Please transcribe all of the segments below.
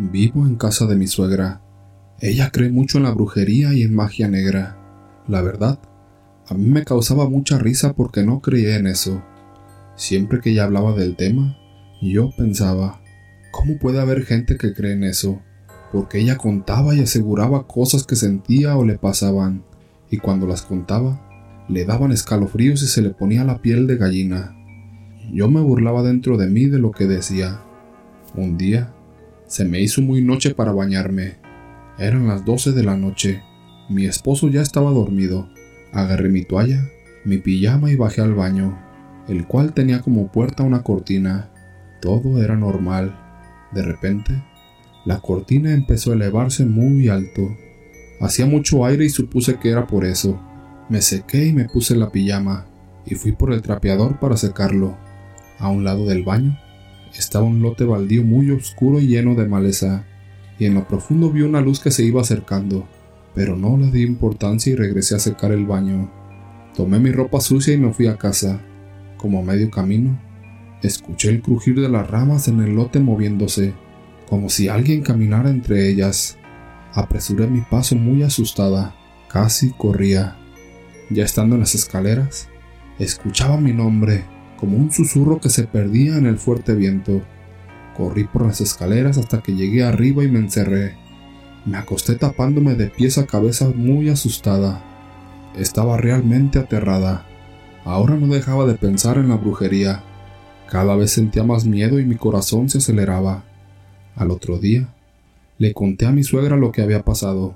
Vivo en casa de mi suegra. Ella cree mucho en la brujería y en magia negra. La verdad, a mí me causaba mucha risa porque no creía en eso. Siempre que ella hablaba del tema, yo pensaba, ¿cómo puede haber gente que cree en eso? Porque ella contaba y aseguraba cosas que sentía o le pasaban, y cuando las contaba, le daban escalofríos y se le ponía la piel de gallina. Yo me burlaba dentro de mí de lo que decía. Un día, se me hizo muy noche para bañarme. Eran las doce de la noche. Mi esposo ya estaba dormido. Agarré mi toalla, mi pijama y bajé al baño, el cual tenía como puerta una cortina. Todo era normal. De repente, la cortina empezó a elevarse muy alto. Hacía mucho aire y supuse que era por eso. Me sequé y me puse la pijama y fui por el trapeador para secarlo. A un lado del baño estaba un lote baldío muy oscuro y lleno de maleza, y en lo profundo vi una luz que se iba acercando, pero no le di importancia y regresé a secar el baño. Tomé mi ropa sucia y me fui a casa. Como a medio camino, escuché el crujir de las ramas en el lote moviéndose, como si alguien caminara entre ellas. Apresuré mi paso muy asustada, casi corría. Ya estando en las escaleras, escuchaba mi nombre como un susurro que se perdía en el fuerte viento. Corrí por las escaleras hasta que llegué arriba y me encerré. Me acosté tapándome de pies a cabeza muy asustada. Estaba realmente aterrada. Ahora no dejaba de pensar en la brujería. Cada vez sentía más miedo y mi corazón se aceleraba. Al otro día, le conté a mi suegra lo que había pasado.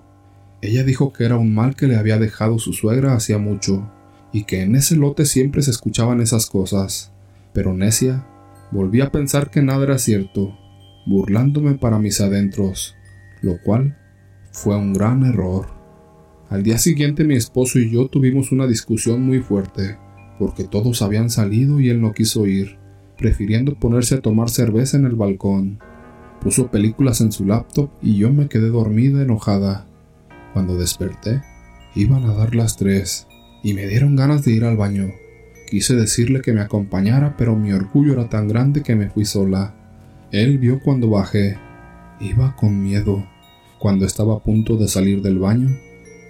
Ella dijo que era un mal que le había dejado su suegra hacía mucho y que en ese lote siempre se escuchaban esas cosas. Pero necia, volví a pensar que nada era cierto, burlándome para mis adentros, lo cual fue un gran error. Al día siguiente mi esposo y yo tuvimos una discusión muy fuerte, porque todos habían salido y él no quiso ir, prefiriendo ponerse a tomar cerveza en el balcón. Puso películas en su laptop y yo me quedé dormida enojada. Cuando desperté, iban a dar las tres y me dieron ganas de ir al baño. Quise decirle que me acompañara, pero mi orgullo era tan grande que me fui sola. Él vio cuando bajé. Iba con miedo. Cuando estaba a punto de salir del baño,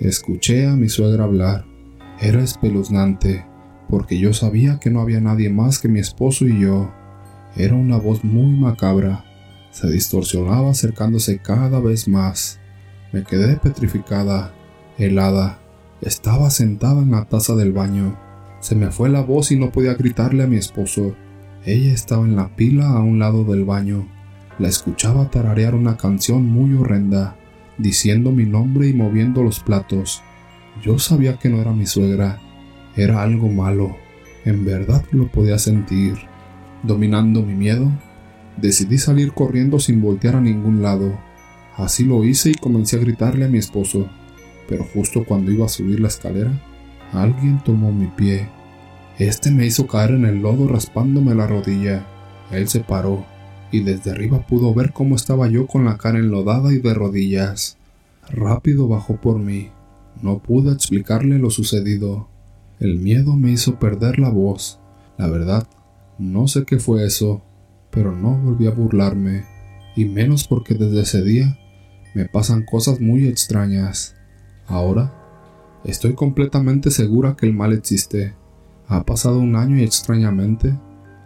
escuché a mi suegra hablar. Era espeluznante, porque yo sabía que no había nadie más que mi esposo y yo. Era una voz muy macabra. Se distorsionaba acercándose cada vez más. Me quedé petrificada, helada. Estaba sentada en la taza del baño. Se me fue la voz y no podía gritarle a mi esposo. Ella estaba en la pila a un lado del baño. La escuchaba tararear una canción muy horrenda, diciendo mi nombre y moviendo los platos. Yo sabía que no era mi suegra, era algo malo. En verdad lo podía sentir. Dominando mi miedo, decidí salir corriendo sin voltear a ningún lado. Así lo hice y comencé a gritarle a mi esposo pero justo cuando iba a subir la escalera, alguien tomó mi pie. Este me hizo caer en el lodo raspándome la rodilla. Él se paró y desde arriba pudo ver cómo estaba yo con la cara enlodada y de rodillas. Rápido bajó por mí. No pude explicarle lo sucedido. El miedo me hizo perder la voz. La verdad, no sé qué fue eso, pero no volví a burlarme, y menos porque desde ese día me pasan cosas muy extrañas. Ahora, estoy completamente segura que el mal existe. Ha pasado un año y extrañamente,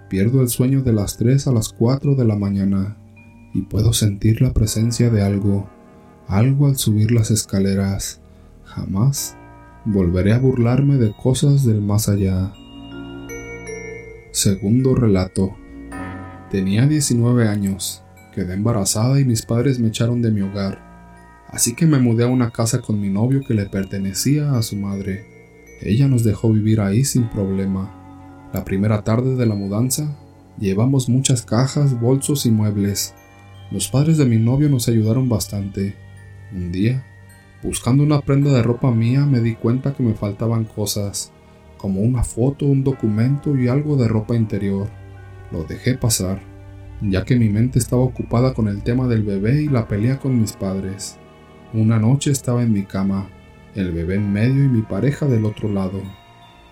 pierdo el sueño de las 3 a las 4 de la mañana y puedo sentir la presencia de algo, algo al subir las escaleras. Jamás volveré a burlarme de cosas del más allá. Segundo relato. Tenía 19 años, quedé embarazada y mis padres me echaron de mi hogar. Así que me mudé a una casa con mi novio que le pertenecía a su madre. Ella nos dejó vivir ahí sin problema. La primera tarde de la mudanza, llevamos muchas cajas, bolsos y muebles. Los padres de mi novio nos ayudaron bastante. Un día, buscando una prenda de ropa mía, me di cuenta que me faltaban cosas, como una foto, un documento y algo de ropa interior. Lo dejé pasar, ya que mi mente estaba ocupada con el tema del bebé y la pelea con mis padres. Una noche estaba en mi cama, el bebé en medio y mi pareja del otro lado,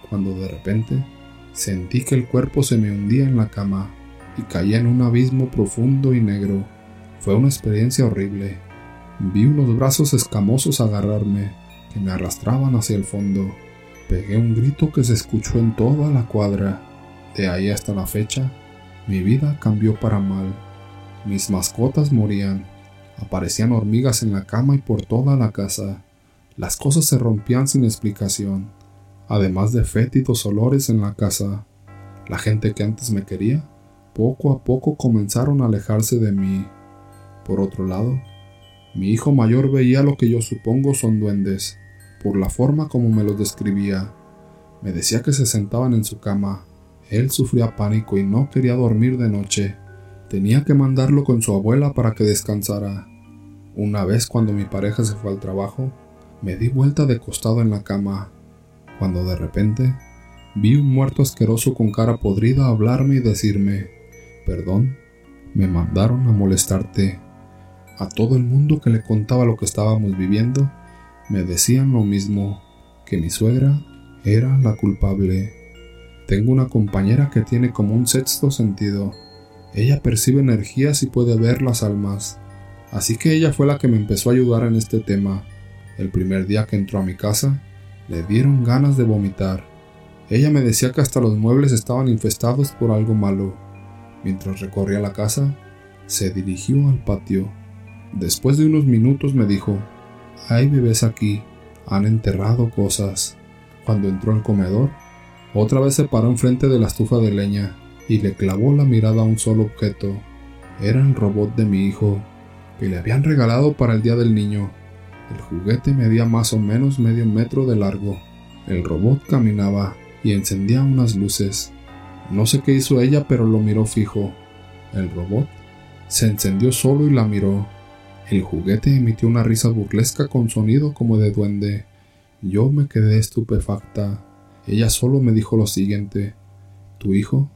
cuando de repente sentí que el cuerpo se me hundía en la cama y caía en un abismo profundo y negro. Fue una experiencia horrible. Vi unos brazos escamosos agarrarme, que me arrastraban hacia el fondo. Pegué un grito que se escuchó en toda la cuadra. De ahí hasta la fecha, mi vida cambió para mal. Mis mascotas morían. Aparecían hormigas en la cama y por toda la casa. Las cosas se rompían sin explicación, además de fétidos olores en la casa. La gente que antes me quería, poco a poco comenzaron a alejarse de mí. Por otro lado, mi hijo mayor veía lo que yo supongo son duendes, por la forma como me los describía. Me decía que se sentaban en su cama. Él sufría pánico y no quería dormir de noche. Tenía que mandarlo con su abuela para que descansara. Una vez cuando mi pareja se fue al trabajo, me di vuelta de costado en la cama, cuando de repente vi un muerto asqueroso con cara podrida hablarme y decirme, perdón, me mandaron a molestarte. A todo el mundo que le contaba lo que estábamos viviendo, me decían lo mismo, que mi suegra era la culpable. Tengo una compañera que tiene como un sexto sentido. Ella percibe energías y puede ver las almas. Así que ella fue la que me empezó a ayudar en este tema. El primer día que entró a mi casa, le dieron ganas de vomitar. Ella me decía que hasta los muebles estaban infestados por algo malo. Mientras recorría la casa, se dirigió al patio. Después de unos minutos me dijo, hay bebés aquí, han enterrado cosas. Cuando entró al comedor, otra vez se paró enfrente de la estufa de leña y le clavó la mirada a un solo objeto. Era el robot de mi hijo, que le habían regalado para el día del niño. El juguete medía más o menos medio metro de largo. El robot caminaba y encendía unas luces. No sé qué hizo ella, pero lo miró fijo. El robot se encendió solo y la miró. El juguete emitió una risa burlesca con sonido como de duende. Yo me quedé estupefacta. Ella solo me dijo lo siguiente. Tu hijo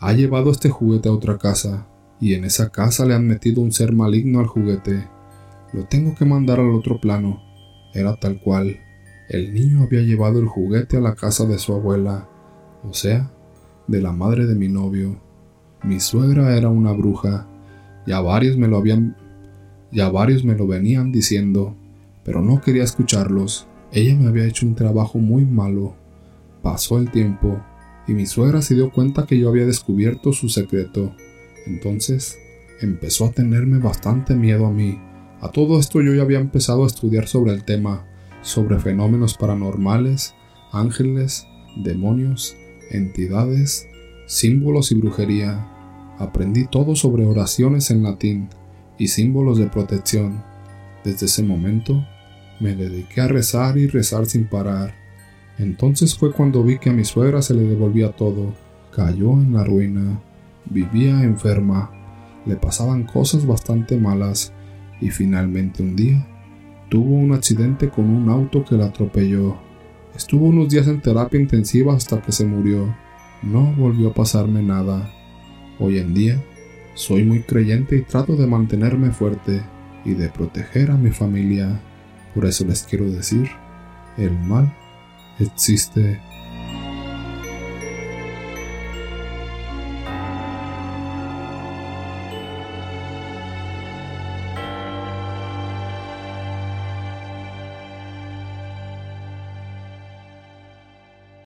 ha llevado este juguete a otra casa, y en esa casa le han metido un ser maligno al juguete. Lo tengo que mandar al otro plano. Era tal cual. El niño había llevado el juguete a la casa de su abuela, o sea, de la madre de mi novio. Mi suegra era una bruja. Ya varios me lo habían ya varios me lo venían diciendo, pero no quería escucharlos. Ella me había hecho un trabajo muy malo. Pasó el tiempo y mi suegra se dio cuenta que yo había descubierto su secreto. Entonces empezó a tenerme bastante miedo a mí. A todo esto yo ya había empezado a estudiar sobre el tema, sobre fenómenos paranormales, ángeles, demonios, entidades, símbolos y brujería. Aprendí todo sobre oraciones en latín y símbolos de protección. Desde ese momento me dediqué a rezar y rezar sin parar. Entonces fue cuando vi que a mi suegra se le devolvía todo. Cayó en la ruina, vivía enferma, le pasaban cosas bastante malas y finalmente un día tuvo un accidente con un auto que la atropelló. Estuvo unos días en terapia intensiva hasta que se murió. No volvió a pasarme nada. Hoy en día soy muy creyente y trato de mantenerme fuerte y de proteger a mi familia. Por eso les quiero decir, el mal existe